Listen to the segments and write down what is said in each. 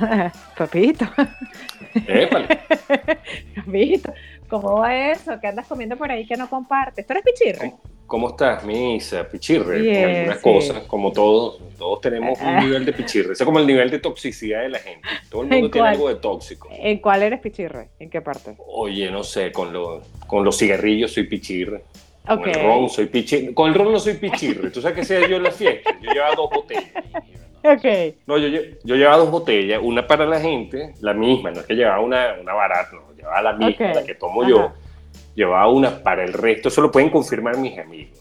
Papito. Épale. Papito, ¿cómo va eso? ¿Qué andas comiendo por ahí que no compartes? ¿Tú eres pichirre? ¿Cómo estás, Misa? Pichirre, en algunas cosas, como todos, todos tenemos un Ah. nivel de pichirre. Ese es como el nivel de toxicidad de la gente. Todo el mundo ¿En tiene algo de tóxico. ¿En cuál eres pichirre? ¿En qué parte? Oye, no sé, con, lo- con los cigarrillos soy pichirre. Con el ron soy pichirre. Con el ron no soy pichirre. Tú sabes que sea yo en la fiesta. Yo llevaba dos botellas. Ok. No, yo, yo llevaba dos botellas, una para la gente, la misma, no es que llevaba una, una barata, no, llevaba la misma, la que tomo Ajá. yo. Llevaba una para el resto, eso lo pueden confirmar mis amigos.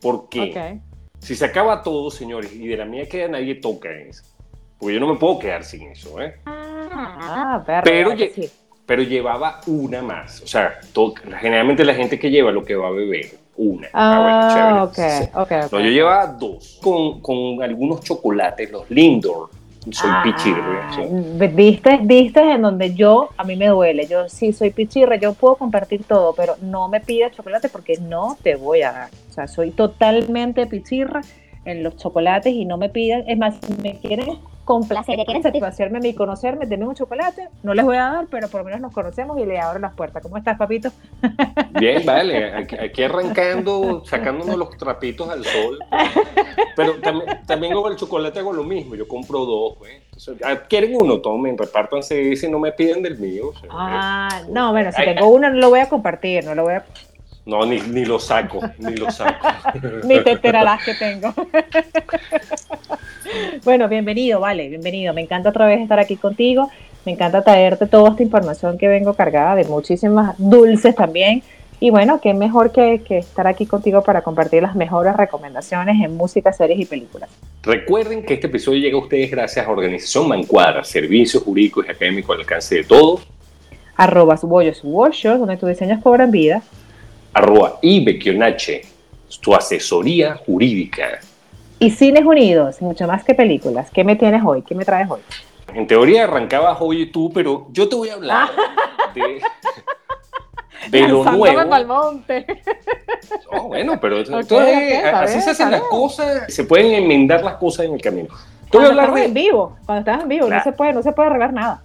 ¿Por qué? Si se acaba todo, señores, y de la mía queda nadie toca eso. Porque yo no me puedo quedar sin eso, ¿eh? Ah, perro. Pero que sí. Pero llevaba una más. O sea, generalmente la gente que lleva lo que va a beber, una. Ah, bueno, chévere. ok, ok, ok. No, yo llevaba dos. Con, con algunos chocolates, los Lindor. Soy Ah, pichirre. sí. Viste, viste en donde yo, a mí me duele, yo sí soy pichirre, yo puedo compartir todo, pero no me pidas chocolate porque no te voy a dar. O sea, soy totalmente pichirra en los chocolates y no me pidan, es más, si me quieren complacer, quieren satisfacerme a mí, conocerme, denme un chocolate, no les voy a dar, pero por lo menos nos conocemos y le abro las puertas. ¿Cómo estás, papito? Bien, vale, aquí, arrancando, sacándonos los trapitos al sol. Pero también, también con el chocolate hago lo mismo, yo compro dos, güey. Entonces, ah, ¿quieren uno? Tomen, repártanse y no me piden del mío. Ah, no, bueno, si tengo uno no lo voy a compartir, no lo voy a... No, ni, ni lo saco, ni lo saco. Ni te enterarás que tengo. bueno, bienvenido, vale, bienvenido. Me encanta otra vez estar aquí contigo. Me encanta traerte toda esta información que vengo cargada de muchísimas dulces también. Y bueno, qué mejor que, que estar aquí contigo para compartir las mejores recomendaciones en música, series y películas. Recuerden que este episodio llega a ustedes gracias a Organización Mancuadra, servicios jurídicos y académicos al alcance de todos, Arroba bollos donde tus diseños cobran vida. Arroba y Becchionache, tu asesoría jurídica. Y Cines Unidos, mucho más que películas. ¿Qué me tienes hoy? ¿Qué me traes hoy? En teoría arrancabas hoy tú, pero yo te voy a hablar de, de lo nuevo. No, bueno, pero esto Ok, es- ok, está así bien, se hacen las cosas, se pueden enmendar las cosas en el camino. Te voy a hablar estamos en de, vivo, cuando estás en vivo, no se puede, no se puede arreglar nada.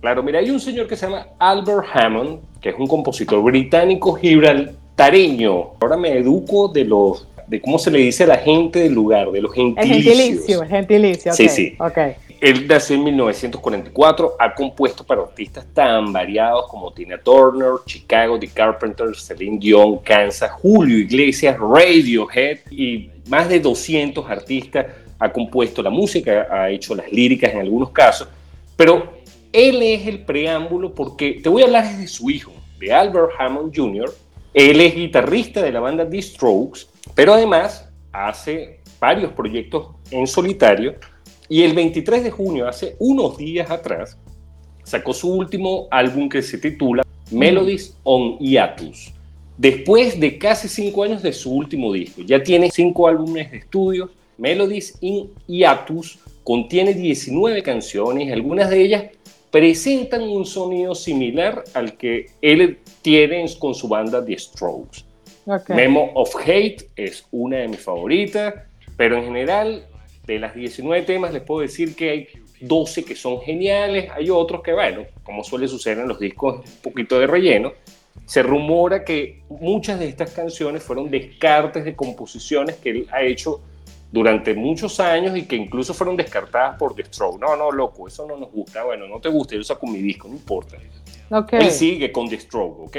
claro, mira, hay un señor que se llama Albert Hammond, que es un compositor británico gibraltareño. Ahora me educo de los, de cómo se le dice a la gente del lugar, de los El gentilicios. gentilicio, el gentilicio. Sí, sí. Ok. Él nació en 1944, ha compuesto para artistas tan variados como Tina Turner, Chicago, The Carpenters, Celine Dion, Kansas, Julio Iglesias, Radiohead y más de 200 artistas. Ha compuesto la música, ha hecho las líricas en algunos casos, pero él es el preámbulo porque te voy a hablar de su hijo, de Albert Hammond Jr. Él es guitarrista de la banda The Strokes, pero además hace varios proyectos en solitario y el 23 de junio, hace unos días atrás, sacó su último álbum que se titula Melodies on Hiatus. Después de casi cinco años de su último disco, ya tiene cinco álbumes de estudio. Melodies in Hiatus contiene 19 canciones, algunas de ellas presentan un sonido similar al que él tiene con su banda The Strokes. ok. Memo of Hate es una de mis favoritas, pero en general, de las 19 temas, les puedo decir que hay 12 que son geniales, hay otros que, bueno, como suele suceder en los discos, un poquito de relleno. Se rumora que muchas de estas canciones fueron descartes de composiciones que él ha hecho durante muchos años y que incluso fueron descartadas por The Stroke. No, no, loco, eso no nos gusta. Bueno, no te gusta, yo saco mi disco, no importa. Ok. Él sigue con The Stroke, ¿ok?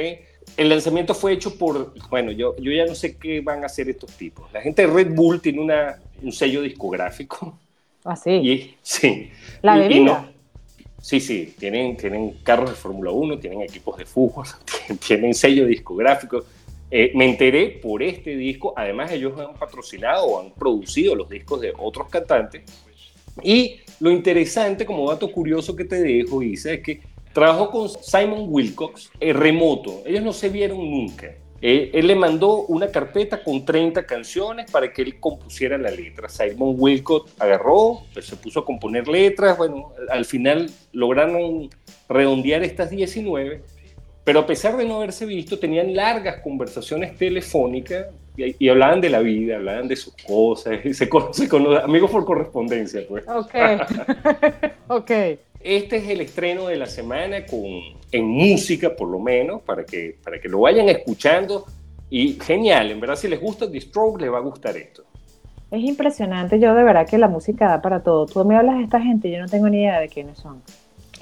El lanzamiento fue hecho por, bueno, yo, yo ya no sé qué van a hacer estos tipos. La gente de Red Bull tiene una, un sello discográfico. Así. Y, sí. La Y- y bebida. no- sí, sí, tienen, tienen carros de Fórmula 1, tienen equipos de fútbol, tienen sello discográfico. Eh, me enteré por este disco, además ellos han patrocinado o han producido los discos de otros cantantes. Y lo interesante, como dato curioso que te dejo, dice, es que trabajó con Simon Wilcox eh, remoto. Ellos no se vieron nunca. Eh, él le mandó una carpeta con 30 canciones para que él compusiera la letra. Simon Wilcox agarró, pues, se puso a componer letras. Bueno, al final lograron redondear estas 19 pero a pesar de no haberse visto, tenían largas conversaciones telefónicas y, hablaban de la vida, hablaban de sus cosas, se conocen con amigos por correspondencia, pues. Ok, ok. Este es el estreno de la semana con, en música, por lo menos, para que, para que lo vayan escuchando. Y genial, en verdad, si les gusta The Stroke, les va a gustar esto. Es impresionante, yo de verdad que la música da para todo. Tú me hablas de esta gente, yo no tengo ni idea de quiénes son.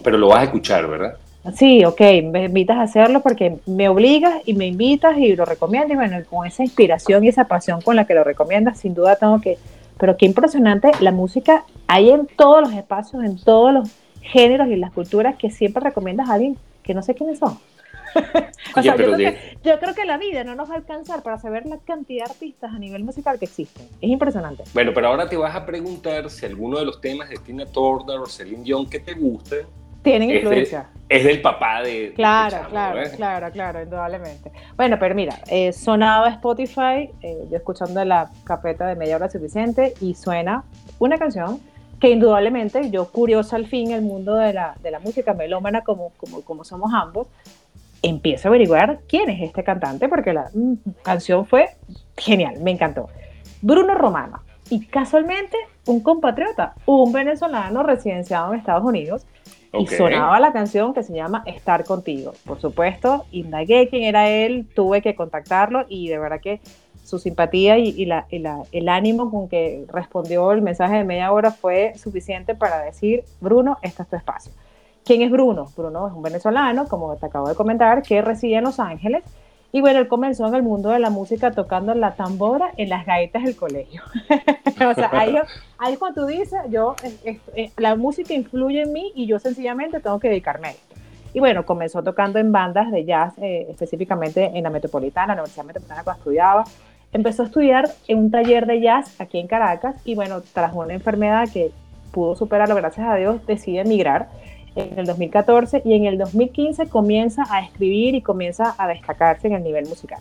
Pero lo vas a escuchar, ¿verdad? Sí, ok, me invitas a hacerlo porque me obligas y me invitas y lo recomiendas. Y bueno, con esa inspiración y esa pasión con la que lo recomiendas, sin duda tengo que. Pero qué impresionante, la música hay en todos los espacios, en todos los géneros y las culturas que siempre recomiendas a alguien que no sé quiénes son. yo, creo que, la vida no nos va a alcanzar para saber la cantidad de artistas a nivel musical que existen. Es impresionante. Bueno, pero ahora te vas a preguntar si alguno de los temas de Tina Turner o Celine Dion que te gusten tienen influencia. es del papá de. Claro, claro, claro, claro, indudablemente. Bueno, pero mira, eh, sonaba Spotify, eh, yo escuchando la carpeta de media hora suficiente, y suena una canción que indudablemente yo, curiosa al fin, el mundo de la, de la música melómana, como, como, como somos ambos, empiezo a averiguar quién es este cantante, porque la mm, canción fue genial, me encantó. Bruno Romano. Y casualmente, un compatriota, un venezolano residenciado en Estados Unidos, y sonaba la canción que se llama Estar contigo. Por supuesto, indagué quién era él, tuve que contactarlo y de verdad que su simpatía y, el ánimo con que respondió el mensaje de media hora fue suficiente para decir, Bruno, este es tu espacio. ¿Quién es Bruno? Bruno es un venezolano, como te acabo de comentar, que reside en Los Ángeles y bueno, él comenzó en el mundo de la música tocando la tambora en las gaitas del colegio. o sea, ahí, cuando tú dices, yo, la música influye en mí y yo sencillamente tengo que dedicarme a esto. Y bueno, comenzó tocando en bandas de jazz, eh, específicamente en la Metropolitana, la Universidad Metropolitana cuando estudiaba. Empezó a estudiar en un taller de jazz aquí en Caracas y bueno, tras una enfermedad que pudo superarlo, gracias a Dios, decide emigrar en el 2014 y en el 2015 comienza a escribir y comienza a destacarse en el nivel musical.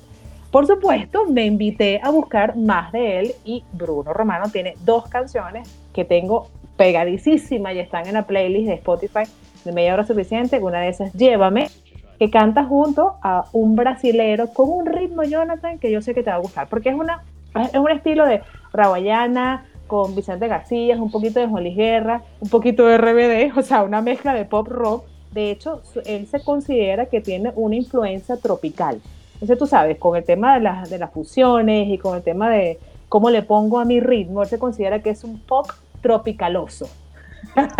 Por supuesto, me invité a buscar más de él y Bruno Romano tiene dos canciones que tengo pegadísimas y están en la playlist de Spotify de media hora suficiente. Una de esas, Llévame, que canta junto a un brasilero con un ritmo, Jonathan, que yo sé que te va a gustar, porque es, una, es un estilo de rawayana, con Vicente García, un poquito de Juan Guerra, un poquito de RBD, o sea, una mezcla de pop rock. De hecho, él se considera que tiene una influencia tropical. Entonces, tú sabes, con el tema de, las, de las fusiones y con el tema de cómo le pongo a mi ritmo, él se considera que es un pop tropicaloso.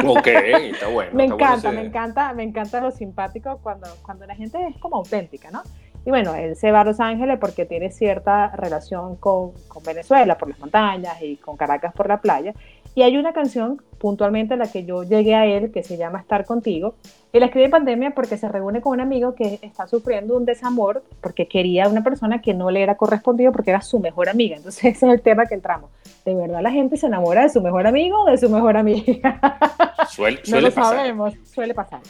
Ok, está bueno. me encanta, me encanta, me encanta lo simpático cuando, cuando la gente es como auténtica, ¿no? Y bueno, él se va a Los Ángeles porque tiene cierta relación con, con, Venezuela por las montañas y con Caracas por la playa. Y hay una canción puntualmente a la que yo llegué a él que se llama Estar contigo. Y la escribe en pandemia porque se reúne con un amigo que está sufriendo un desamor porque quería una persona que no le era correspondido porque era su mejor amiga. Entonces ese es el tema que entramos. ¿De verdad la gente se enamora de su mejor amigo o de su mejor amiga? Suele, no lo sabemos, suele pasar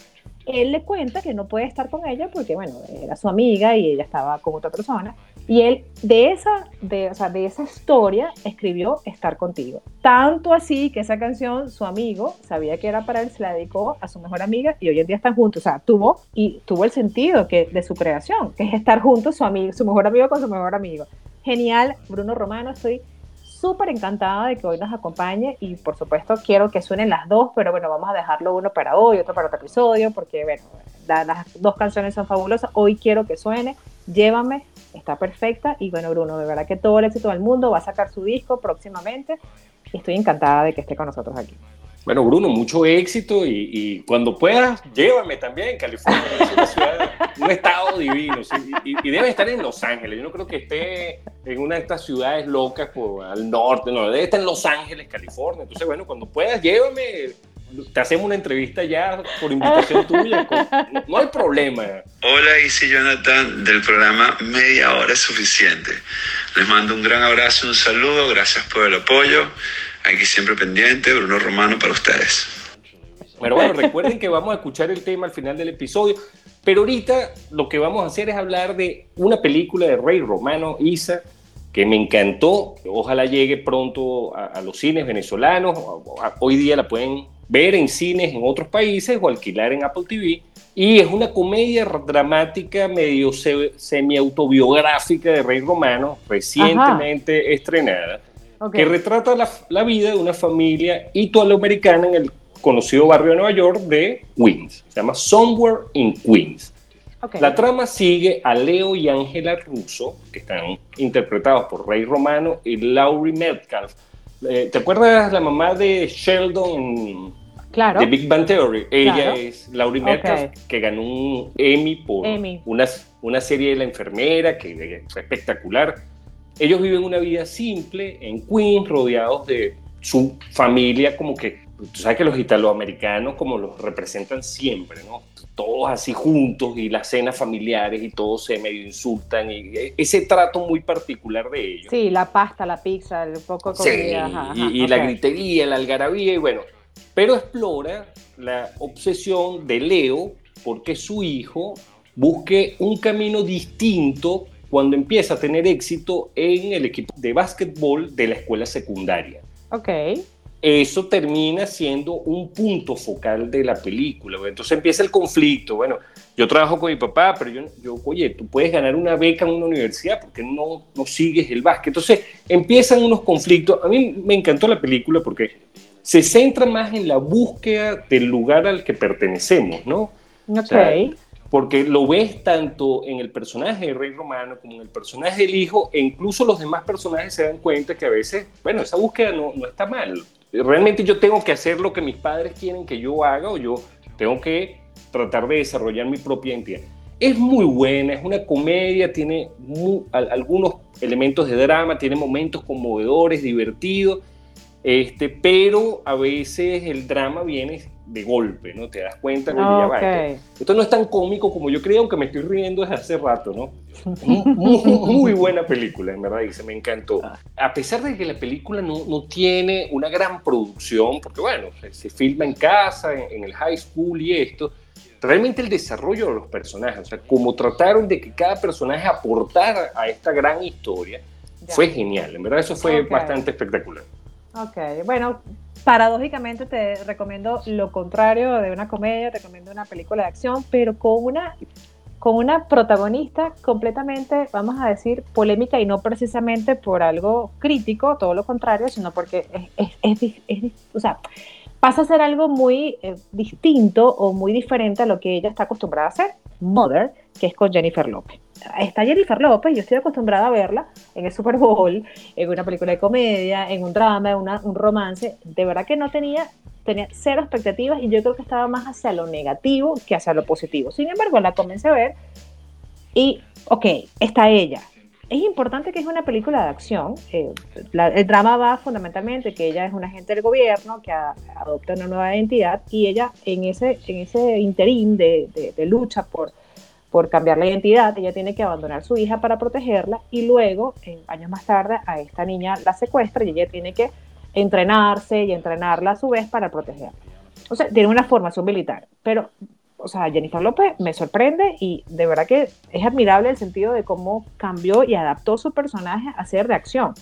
él le cuenta que no puede estar con ella porque, bueno, era su amiga y ella estaba con otra persona. Y él de esa, de, o sea, de esa historia escribió Estar contigo. Tanto así que esa canción, su amigo sabía que era para él, se la dedicó a su mejor amiga y hoy en día están juntos. O sea, tuvo, y tuvo el sentido que, de su creación, que es estar juntos su, amigo, su mejor amigo con su mejor amigo. Genial, Bruno Romano, estoy súper encantada de que hoy nos acompañe y por supuesto quiero que suenen las dos, pero bueno, vamos a dejarlo uno para hoy, otro para otro episodio, porque bueno, las dos canciones son fabulosas. Hoy quiero que suene, llévame, está perfecta y bueno, Bruno, de verdad que todo el éxito del mundo va a sacar su disco próximamente estoy encantada de que esté con nosotros aquí. Bueno, Bruno, mucho éxito y, cuando puedas, llévame también. California es una ciudad, un estado divino y, debe estar en Los Ángeles. Yo no creo que esté en una de estas ciudades locas por, al norte, no, debe estar en Los Ángeles, California. Entonces, bueno, cuando puedas, llévame. te hacemos una entrevista ya por invitación tuya. no, hay problema. Hola, Isi Jonathan del programa Media Hora es Suficiente. Les mando un gran abrazo, un saludo, gracias por el apoyo. Aquí siempre pendiente, Bruno Romano para ustedes. Pero bueno, recuerden que vamos a escuchar el tema al final del episodio. Pero ahorita lo que vamos a hacer es hablar de una película de Rey Romano, Isa, que me encantó. Ojalá llegue pronto a, los cines venezolanos. Hoy día la pueden ver en cines en otros países o alquilar en Apple TV. Y es una comedia dramática medio semi-autobiográfica de Rey Romano, recientemente estrenada, que retrata la, la, vida de una familia italoamericana en el conocido barrio de Nueva York de Queens. Se llama Somewhere in Queens. La trama sigue a Leo y Ángela Russo, que están interpretados por Rey Romano y Laurie Metcalf. Eh, ¿Te acuerdas la mamá de Sheldon claro. de Big Bang Theory? Ella es Laurie Metcalf, que ganó un Emmy por Una, una serie de la enfermera, que es espectacular. Ellos viven una vida simple en Queens, rodeados de su familia, como que tú sabes que los italoamericanos como los representan siempre, ¿no? Todos así juntos y las cenas familiares y todos se medio insultan y ese trato muy particular de ellos. Sí, la pasta, la pizza, el poco de comida. Sí, y, la gritería, la algarabía y bueno, pero explora la obsesión de Leo porque su hijo busque un camino distinto cuando empieza a tener éxito en el equipo de básquetbol de la escuela secundaria. Ok eso termina siendo un punto focal de la película. Entonces empieza el conflicto. Bueno, yo trabajo con mi papá, pero yo, yo oye, tú puedes ganar una beca en una universidad porque no, no sigues el básquet. Entonces empiezan unos conflictos. A mí me encantó la película porque se centra más en la búsqueda del lugar al que pertenecemos, ¿no? Ok. Porque lo ves tanto en el personaje de Rey Romano como en el personaje del hijo, e incluso los demás personajes se dan cuenta que a veces, bueno, esa búsqueda no, no está mal realmente yo tengo que hacer lo que mis padres quieren que yo haga o yo tengo que tratar de desarrollar mi propia identidad. Es muy buena, es una comedia, tiene algunos elementos de drama, tiene momentos conmovedores, divertidos, este, pero a veces el drama viene de golpe, ¿no? Te das cuenta que ya va. Esto, no es tan cómico como yo creo, aunque me estoy riendo desde hace rato, ¿no? Muy, buena película, en verdad, dice, me encantó. Ah. A pesar de que la película no, no tiene una gran producción, porque bueno, se, filma en casa, en, el high school y esto, realmente el desarrollo de los personajes, o sea, como trataron de que cada personaje aportara a esta gran historia, fue genial, en verdad eso fue bastante espectacular. Ok, bueno, paradójicamente te recomiendo lo contrario de una comedia, te recomiendo una película de acción, pero con una, con una protagonista completamente, vamos a decir, polémica y no precisamente por algo crítico, todo lo contrario, sino porque es, o sea, pasa a ser algo muy eh, distinto o muy diferente a lo que ella está acostumbrada a hacer, Mother, que es con Jennifer López está Jennifer López, yo estoy acostumbrada a verla en el Super Bowl, en una película de comedia, en un drama, en un romance. De verdad que no tenía, tenía cero expectativas y yo creo que estaba más hacia lo negativo que hacia lo positivo. Sin embargo, la comencé a ver y, ok, está ella. Es importante que es una película de acción. Eh, el drama va fundamentalmente que ella es una agente del gobierno que adopta una nueva identidad y ella en ese, en ese interín de, de lucha por por cambiar la identidad, ella tiene que abandonar a su hija para protegerla y luego, años más tarde, a esta niña la secuestra y ella tiene que entrenarse y entrenarla a su vez para protegerla. O sea, tiene una formación militar, pero, o sea, Jennifer López me sorprende y de verdad que es admirable el sentido de cómo cambió y adaptó su personaje a ser de acción.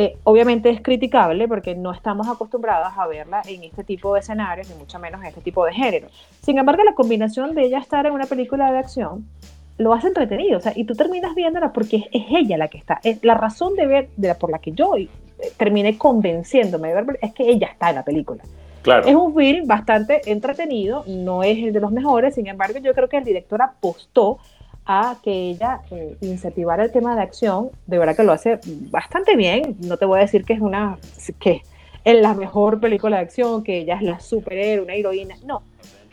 Eh, obviamente es criticable porque no estamos acostumbrados a verla en este tipo de escenarios, ni mucho menos en este tipo de género. Sin embargo, la combinación de ella estar en una película de acción lo hace entretenido, o sea, y tú terminas viéndola porque es, ella la que está. Es la razón de ver, de la, por la que yo eh, terminé convenciéndome de ver, es que ella está en la película. Claro. Es un film bastante entretenido, no es el de los mejores, sin embargo, yo creo que el director apostó a que ella eh, incentivara el tema de acción, de verdad que lo hace bastante bien. No te voy a decir que es una que es la mejor película de acción, que ella es la superhéroe, una heroína, no.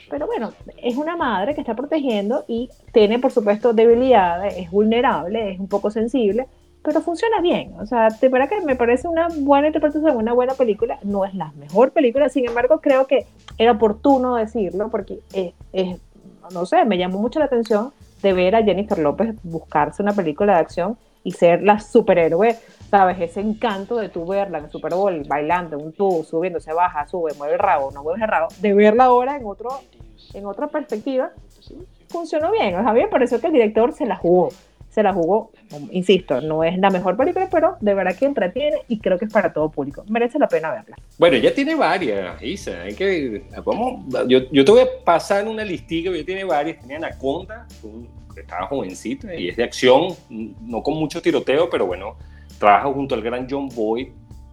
Pero bueno, es una madre que está protegiendo y tiene, por supuesto, debilidades, es vulnerable, es un poco sensible, pero funciona bien. O sea, de verdad que me parece una buena interpretación, una buena película. No es la mejor película, sin embargo, creo que era oportuno decirlo porque es, es no sé, me llamó mucho la atención de ver a Jennifer López buscarse una película de acción y ser la superhéroe, ¿sabes? Ese encanto de tu verla en Super Bowl, bailando, un tubo, subiendo, se baja, sube, mueve el rabo, no mueve el rabo, de verla ahora en, otro, en otra perspectiva, funcionó bien. O sea, a mí me pareció que el director se la jugó se la jugó, insisto, no es la mejor película, pero de verdad que entretiene y creo que es para todo público. Merece la pena verla. Bueno, ya tiene varias, Isa. Hay que, vamos, yo, yo te voy a pasar una listilla, ya tiene varias. Tiene Anaconda, que estaba jovencita y es de acción, no con mucho tiroteo, pero bueno, trabaja junto al gran John Boyd.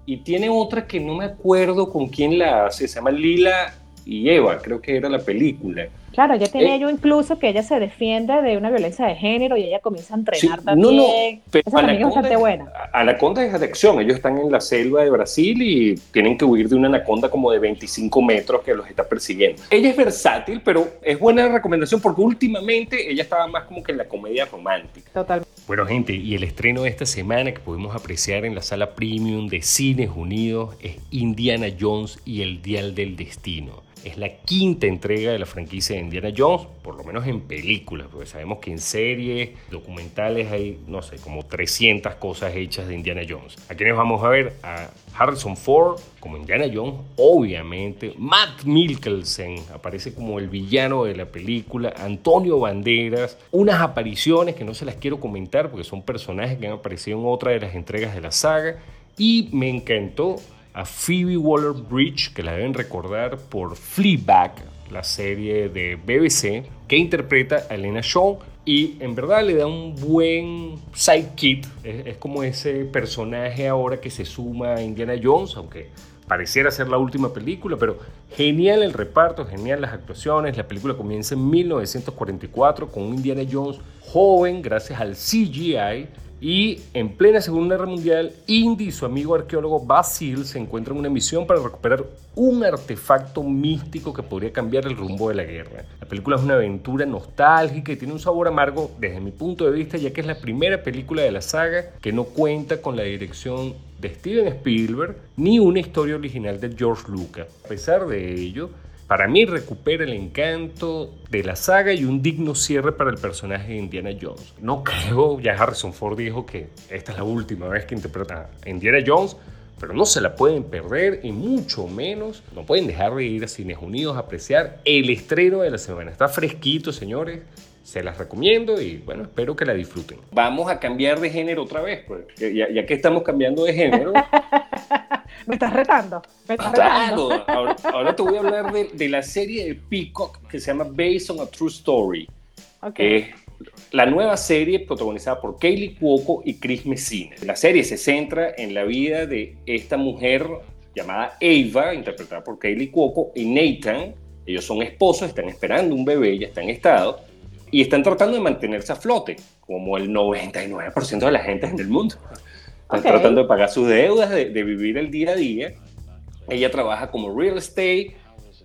Y tiene otra que no me acuerdo con quién la hace, se llama Lila y Eva, creo que era la película. Claro, ya tenía eh, yo incluso que ella se defiende de una violencia de género y ella comienza a entrenar también. No, no, pero Esa también es bastante buena. Anaconda es de acción, ellos están en la selva de Brasil y tienen que huir de una anaconda como de 25 metros que los está persiguiendo. Ella es versátil, pero es buena recomendación porque últimamente ella estaba más como que en la comedia romántica. Total. Bueno, gente, y el estreno de esta semana que podemos apreciar en la sala premium de Cines Unidos es Indiana Jones y el Dial del Destino. Es la quinta entrega de la franquicia de Indiana Jones, por lo menos en películas, porque sabemos que en series, documentales hay, no sé, como 300 cosas hechas de Indiana Jones. ¿A quiénes vamos a ver? A Harrison Ford como Indiana Jones, obviamente. Matt Mikkelsen aparece como el villano de la película. Antonio Banderas. Unas apariciones que no se las quiero comentar porque son personajes que han aparecido en otra de las entregas de la saga. Y me encantó a Phoebe Waller-Bridge, que la deben recordar por Fleabag, la serie de BBC, que interpreta a Elena Shaw y en verdad le da un buen sidekick. Es, como ese personaje ahora que se suma a Indiana Jones, aunque pareciera ser la última película, pero genial el reparto, genial las actuaciones. La película comienza en 1944 con Indiana Jones joven gracias al CGI y en plena Segunda Guerra Mundial, Indy y su amigo arqueólogo Basil se encuentran en una misión para recuperar un artefacto místico que podría cambiar el rumbo de la guerra. La película es una aventura nostálgica y tiene un sabor amargo desde mi punto de vista, ya que es la primera película de la saga que no cuenta con la dirección de Steven Spielberg ni una historia original de George Lucas. A pesar de ello, para mí recupera el encanto de la saga y un digno cierre para el personaje de Indiana Jones. No creo, ya Harrison Ford dijo que esta es la última vez que interpreta a Indiana Jones, pero no se la pueden perder y mucho menos no pueden dejar de ir a Cines Unidos a apreciar el estreno de la semana. Está fresquito, señores. Se las recomiendo y bueno, espero que la disfruten. Vamos a cambiar de género otra vez, pues, ya, ya que estamos cambiando de género. me estás retando. claro, Ahora, te voy a hablar de, la serie de Peacock que se llama Based on a True Story. Okay. la nueva serie protagonizada por Kaylee Cuoco y Chris Messina. La serie se centra en la vida de esta mujer llamada Ava, interpretada por Kaylee Cuoco, y Nathan. Ellos son esposos, están esperando un bebé, ya están en estado, y están tratando de mantenerse a flote, como el 99% de la gente en el mundo. Están tratando de pagar sus deudas, de, vivir el día a día. Ella trabaja como real estate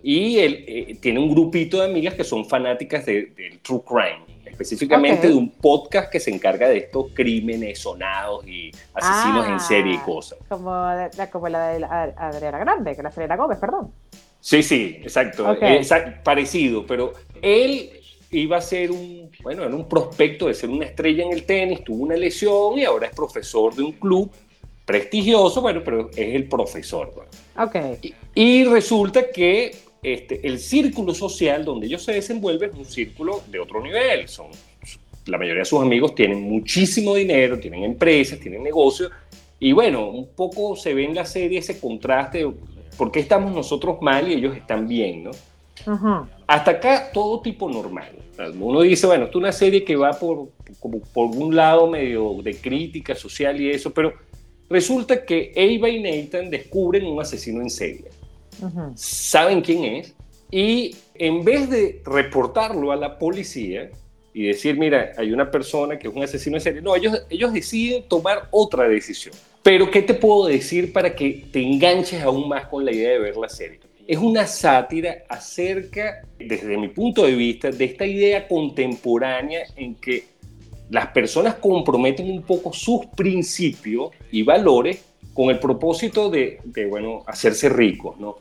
y él eh, tiene un grupito de amigas que son fanáticas del true crime, específicamente de un podcast que se encarga de estos crímenes sonados y asesinos en serie y ah, cosas. Como la, como la de Adriana Grande, que la Selena Gómez, perdón. Sí, sí, exacto. parecido, pero él iba a ser un, bueno, era un prospecto de ser una estrella en el tenis, tuvo una lesión y ahora es profesor de un club prestigioso, bueno, pero es el profesor. Okay. Y, resulta que este, el círculo social donde ellos se desenvuelven es un círculo de otro nivel. Son, la mayoría de sus amigos tienen muchísimo dinero, tienen empresas, tienen negocios. Y bueno, un poco se ve en la serie ese contraste de por qué estamos nosotros mal y ellos están bien, ¿no? Hasta acá todo tipo normal. Uno dice, bueno, esto es una serie que va por, como por un lado medio de crítica social y eso, pero resulta que Ava y Nathan descubren un asesino en serie. Saben quién es y en vez de reportarlo a la policía y decir, mira, hay una persona que es un asesino en serie, no, ellos, ellos deciden tomar otra decisión. Pero, ¿qué te puedo decir para que te enganches aún más con la idea de ver la serie? Es una sátira acerca, desde mi punto de vista, de esta idea contemporánea en que las personas comprometen un poco sus principios y valores con el propósito de, bueno, hacerse ricos, ¿no?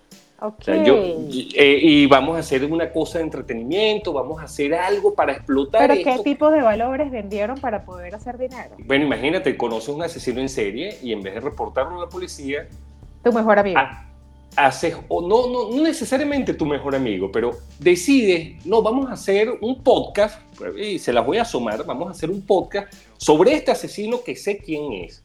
Eh, y vamos a hacer una cosa de entretenimiento, vamos a hacer algo para explotar. ¿Pero qué tipo de valores vendieron para poder hacer dinero? Bueno, imagínate, conoces un asesino en serie y en vez de reportarlo a la policía. Tu mejor amigo. Haces, o no, no, no necesariamente tu mejor amigo, pero decides, no, vamos a hacer un podcast, y se las voy a asomar, vamos a hacer un podcast sobre este asesino que sé quién es.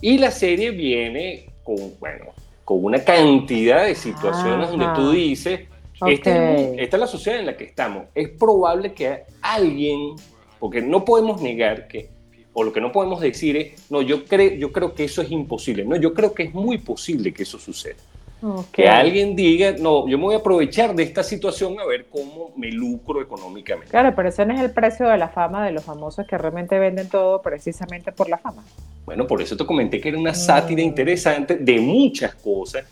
Y la serie viene con, bueno, con una cantidad de situaciones donde tú dices, esta, es, la sociedad en la que estamos. Es probable que alguien, porque no podemos negar que, o lo que no podemos decir es, no, yo, creo yo creo que eso es imposible. No, yo creo que es muy posible que eso suceda. Que alguien diga, no, yo me voy a aprovechar de esta situación a ver cómo me lucro económicamente. Claro, pero ese no es el precio de la fama de los famosos que realmente venden todo precisamente por la fama. Bueno, por eso te comenté que era una sátira mm. interesante de muchas cosas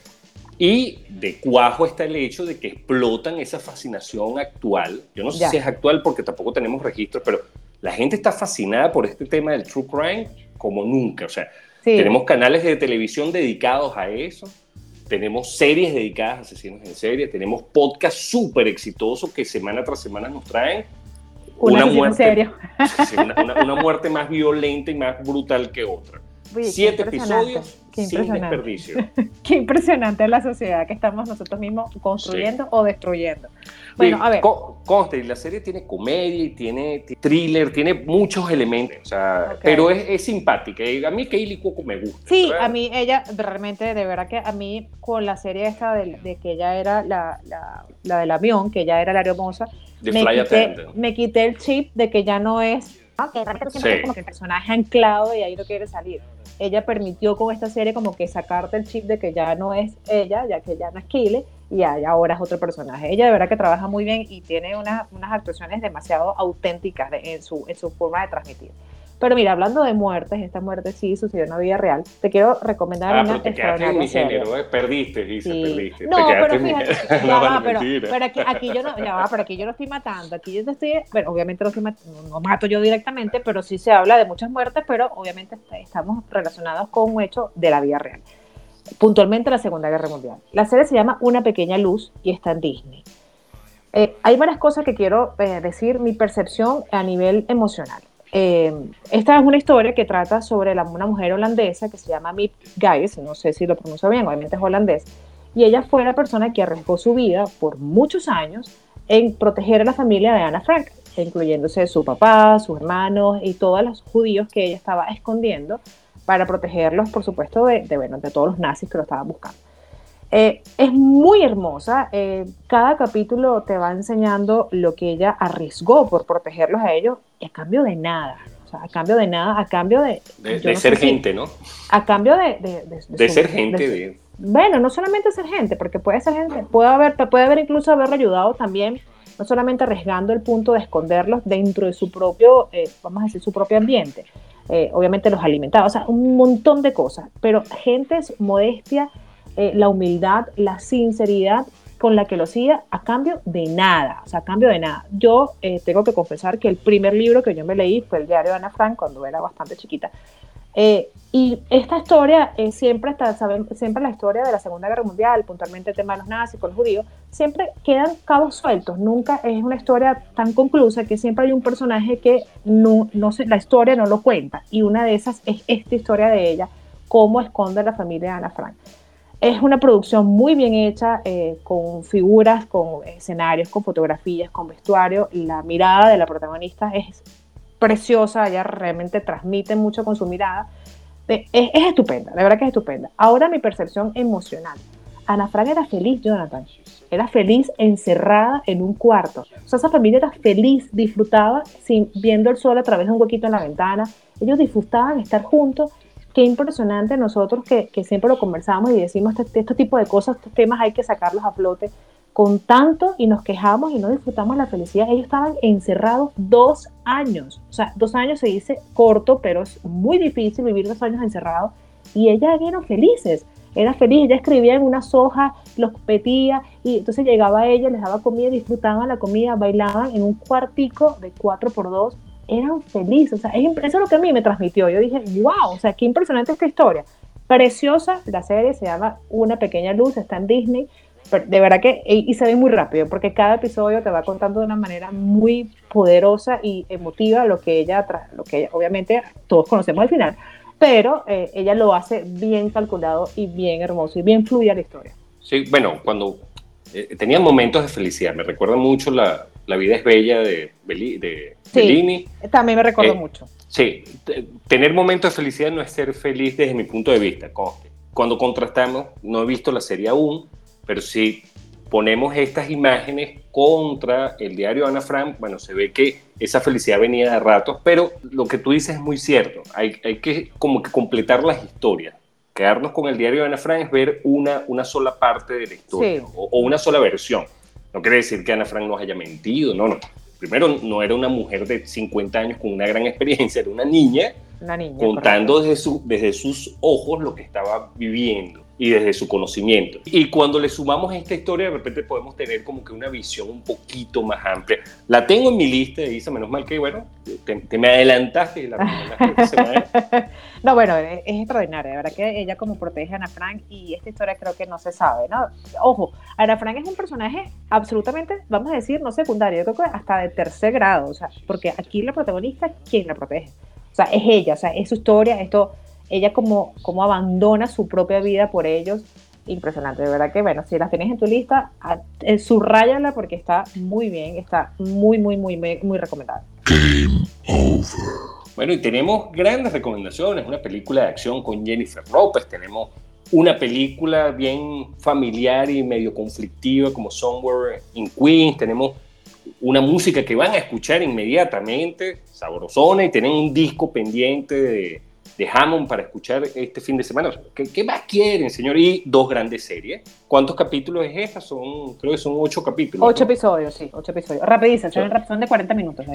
y de cuajo está el hecho de que explotan esa fascinación actual. Yo no sé si es actual porque tampoco tenemos registros, pero la gente está fascinada por este tema del true crime como nunca. O sea, tenemos canales de televisión dedicados a eso tenemos series dedicadas a asesinos en serie, tenemos podcasts súper exitosos que semana tras semana nos traen una, muerte, una, muerte más violenta y más brutal que otra. Siete episodios sin desperdicio. qué impresionante la sociedad que estamos nosotros mismos construyendo o destruyendo. Bueno, a ver. conste, la serie tiene comedia tiene thriller, tiene muchos elementos, o sea, pero es, es, simpática. A mí Kaylee Cuoco me gusta. Sí, a mí ella realmente, de verdad que a mí con la serie esta de, que ella era la, la, la, del avión, que ella era la hermosa, me quité, me quité, el chip de que ya no es que realmente como que el personaje anclado y ahí no quiere salir. Ella permitió con esta serie como que sacarte el chip de que ya no es ella, ya que ya no es Kile, y ahora es otro personaje. Ella de verdad que trabaja muy bien y tiene unas actuaciones demasiado auténticas en, su, en su forma de transmitir. Pero mira, hablando de muertes, esta muerte sí sucedió en la vida real. Te quiero recomendar ah, una pero te quedaste en mi género, ¿eh? perdiste, dice, perdiste. No, pero fíjate, ya va, pero, pero aquí, aquí, yo no, ya va, pero aquí yo no estoy matando, aquí yo no estoy, bueno, obviamente no, estoy no mato yo directamente, pero sí se habla de muchas muertes, pero obviamente estamos relacionados con un hecho de la vida real. Puntualmente la Segunda Guerra Mundial. La serie se llama Una pequeña luz y está en Disney. Eh, hay varias cosas que quiero eh, decir, mi percepción a nivel emocional. Eh, esta es una historia que trata sobre una mujer holandesa que se llama Mip Gijs, no sé si lo pronuncio bien, obviamente es holandés, y ella fue la persona que arriesgó su vida por muchos años en proteger a la familia de Ana Frank, incluyéndose su papá, sus hermanos y todos los judíos que ella estaba escondiendo para protegerlos, por supuesto, de, bueno, de todos los nazis que lo estaban buscando. Eh, es muy hermosa. Eh, cada capítulo te va enseñando lo que ella arriesgó por protegerlos a ellos y a cambio de nada. O sea, a cambio de nada, a cambio de... De, ser gente, ¿no? A cambio de... De, ser gente. bueno, no solamente ser gente, porque puede ser gente, puede haber, puede haber incluso haberlo ayudado también, no solamente arriesgando el punto de esconderlos dentro de su propio, eh, vamos a decir, su propio ambiente. obviamente los alimentaba, o sea, un montón de cosas, pero gente modestia eh, la humildad, la sinceridad con la que lo hacía a cambio de nada, o sea, a cambio de nada. Yo eh, tengo que confesar que el primer libro que yo me leí fue el diario de Ana Frank cuando era bastante chiquita. Eh, y esta historia siempre está, saben, siempre la historia de la Segunda Guerra Mundial, puntualmente el tema de los nazis con los judíos, siempre quedan cabos sueltos, nunca es una historia tan conclusa que siempre hay un personaje que no, no se, la historia no lo cuenta. Y una de esas es esta historia de ella, cómo esconde la familia de Ana Frank. Es una producción muy bien hecha, eh, con figuras, con escenarios, con fotografías, con vestuario. La mirada de la protagonista es preciosa, ella realmente transmite mucho con su mirada. Es, es, estupenda, la verdad que es estupenda. Ahora mi percepción emocional. Ana Frank era feliz, Jonathan. Era feliz encerrada en un cuarto. O sea, esa familia era feliz, disfrutaba sin, viendo el sol a través de un huequito en la ventana. Ellos disfrutaban estar juntos qué impresionante nosotros que, que siempre lo conversamos y decimos este, este, tipo de cosas, estos temas hay que sacarlos a flote con tanto y nos quejamos y no disfrutamos la felicidad. Ellos estaban encerrados dos años, o sea, dos años se dice corto, pero es muy difícil vivir dos años encerrados y ellas eran felices. Era feliz, ella escribía en unas hojas, los petía y entonces llegaba ella, les daba comida, disfrutaban la comida, bailaban en un cuartico de 4 por 2 eran felices. O sea, eso es lo que a mí me transmitió. Yo dije, wow, o sea, qué impresionante esta historia. Preciosa, la serie se llama Una pequeña luz, está en Disney. de verdad que, y se ve muy rápido, porque cada episodio te va contando de una manera muy poderosa y emotiva lo que ella, lo que obviamente todos conocemos al final, pero eh, ella lo hace bien calculado y bien hermoso y bien fluida la historia. Sí, bueno, cuando eh, tenía momentos de felicidad, me recuerda mucho la, la vida es bella de, de Bellini. También me recuerdo eh, mucho. Sí, tener momentos de felicidad no es ser feliz desde mi punto de vista. Cuando contrastamos, no he visto la serie aún, pero si ponemos estas imágenes contra el diario Ana Frank, bueno, se ve que esa felicidad venía de ratos, pero lo que tú dices es muy cierto. Hay, hay que como que completar las historias. Quedarnos con el diario de Ana Frank es ver una, una sola parte de la historia o, o, una sola versión. No quiere decir que Ana Frank nos haya mentido, no, no. Primero, no era una mujer de 50 años con una gran experiencia, era una niña, una niña contando desde, su, desde sus ojos lo que estaba viviendo y desde su conocimiento. Y cuando le sumamos a esta historia, de repente podemos tener como que una visión un poquito más amplia. La tengo en mi lista, Isa, menos mal que, bueno, te, me adelantaste la No, bueno, es, extraordinaria, de verdad que ella como protege a Ana Frank y esta historia creo que no se sabe, ¿no? Ojo, Ana Frank es un personaje absolutamente, vamos a decir, no secundario, yo creo que hasta de tercer grado, o sea, porque aquí la protagonista, ¿quién la protege? O sea, es ella, o sea, es su historia, esto ella como, como abandona su propia vida por ellos. Impresionante, de verdad que bueno, si las tienes en tu lista, eh, subrayala porque está muy bien, está muy, muy, muy, muy recomendada. Game over. Bueno, y tenemos grandes recomendaciones, una película de acción con Jennifer Lopez, tenemos una película bien familiar y medio conflictiva como Somewhere in Queens, tenemos una música que van a escuchar inmediatamente, sabrosona, y tienen un disco pendiente de, de Hammond para escuchar este fin de semana. ¿Qué, más quieren, señor? Y dos grandes series. ¿Cuántos capítulos es esta? Son, creo que son ocho capítulos. Ocho episodios, sí, ocho episodios. Rapidísimo, son de 40 minutos.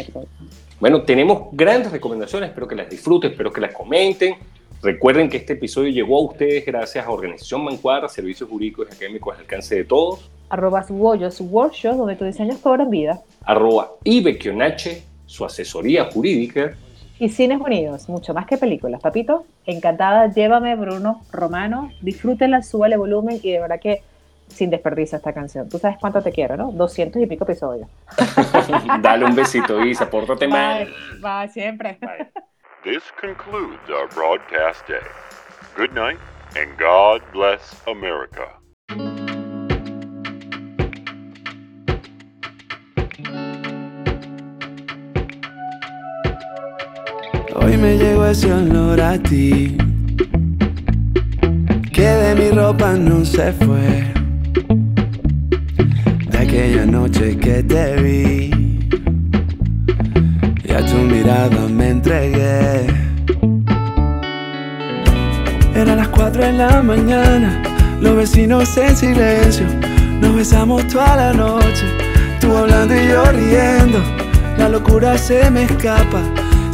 Bueno, tenemos grandes recomendaciones, espero que las disfruten, espero que las comenten. Recuerden que este episodio llegó a ustedes gracias a Organización Mancuadra, Servicios Jurídicos y Académicos al alcance de todos. Arroba Subollos Workshop, donde tus diseños cobran vida. Arroba Ibekionache, su asesoría jurídica. Y Cines Unidos, mucho más que películas. Papito, encantada, llévame Bruno Romano, disfrútenla, súbale volumen y de verdad que sin desperdicio esta canción. Tú sabes cuánto te quiero, ¿no? 200 y pico episodios. Dale un besito, Isa, pórtate mal. Va, siempre. This concludes our broadcast day. Good night and God bless America. Hoy me llegó ese olor a ti, que de mi ropa no se fue. De aquella noche que te vi, y a tu mirada me entregué. Eran las cuatro de la mañana, los vecinos en silencio, nos besamos toda la noche, tú hablando y yo riendo, la locura se me escapa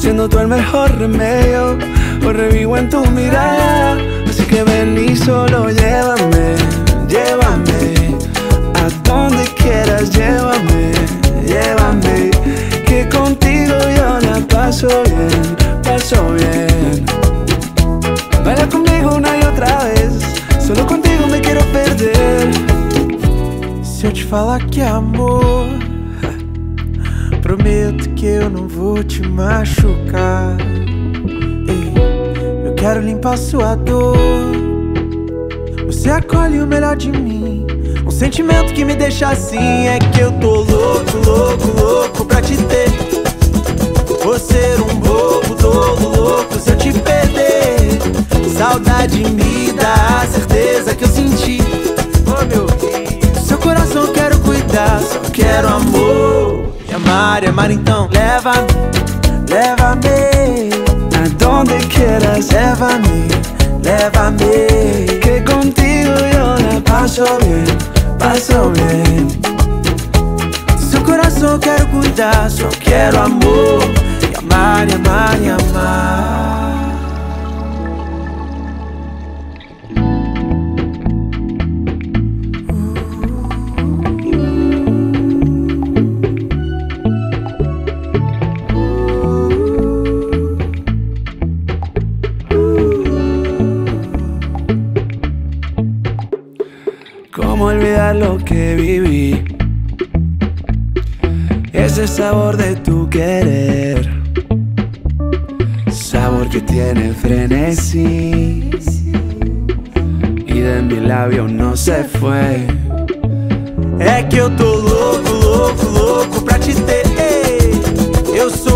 siendo tú el mejor remedio. Hoy revivo en tu mirada, así que ven y solo llévame, llévame a donde quieras, llévame, llévame. Que contigo yo la paso bien, paso bien. Baila conmigo una y otra vez, solo contigo me quiero perder. Se eu te falar que amor Prometo que eu não vou te machucar. Ei, eu quero limpar sua dor. Você acolhe o melhor de mim. Um sentimento que me deixa assim é que eu tô louco, louco, louco pra te ter. Vou ser um bobo, todo louco se eu te perder. Saudade me dá a certeza que eu senti. Oh meu Deus, seu coração eu quero cuidar, só quero amor. E amar, e amar então leva-me paso bien, paso bien. Seu coração quero cuidar, só quero amor. E amar, e amar, e amar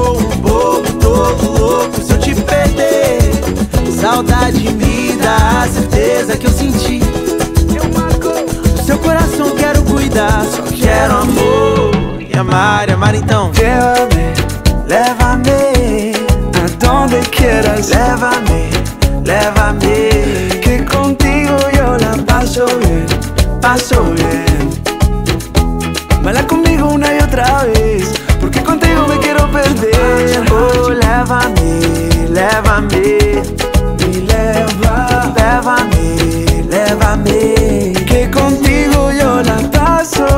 sou um bobo, todo louco se eu te perder. Saudade me dá a certeza que eu senti. Seu coração quero cuidar, só quero amor. E amar, e amar então. Llévame, leva-me aonde quieras. Leva-me, leva-me. Que contigo yo la paso bien, paso bien. Leva-me, leva-me, me leva, leva-me, leva-me, que contigo yo la paso.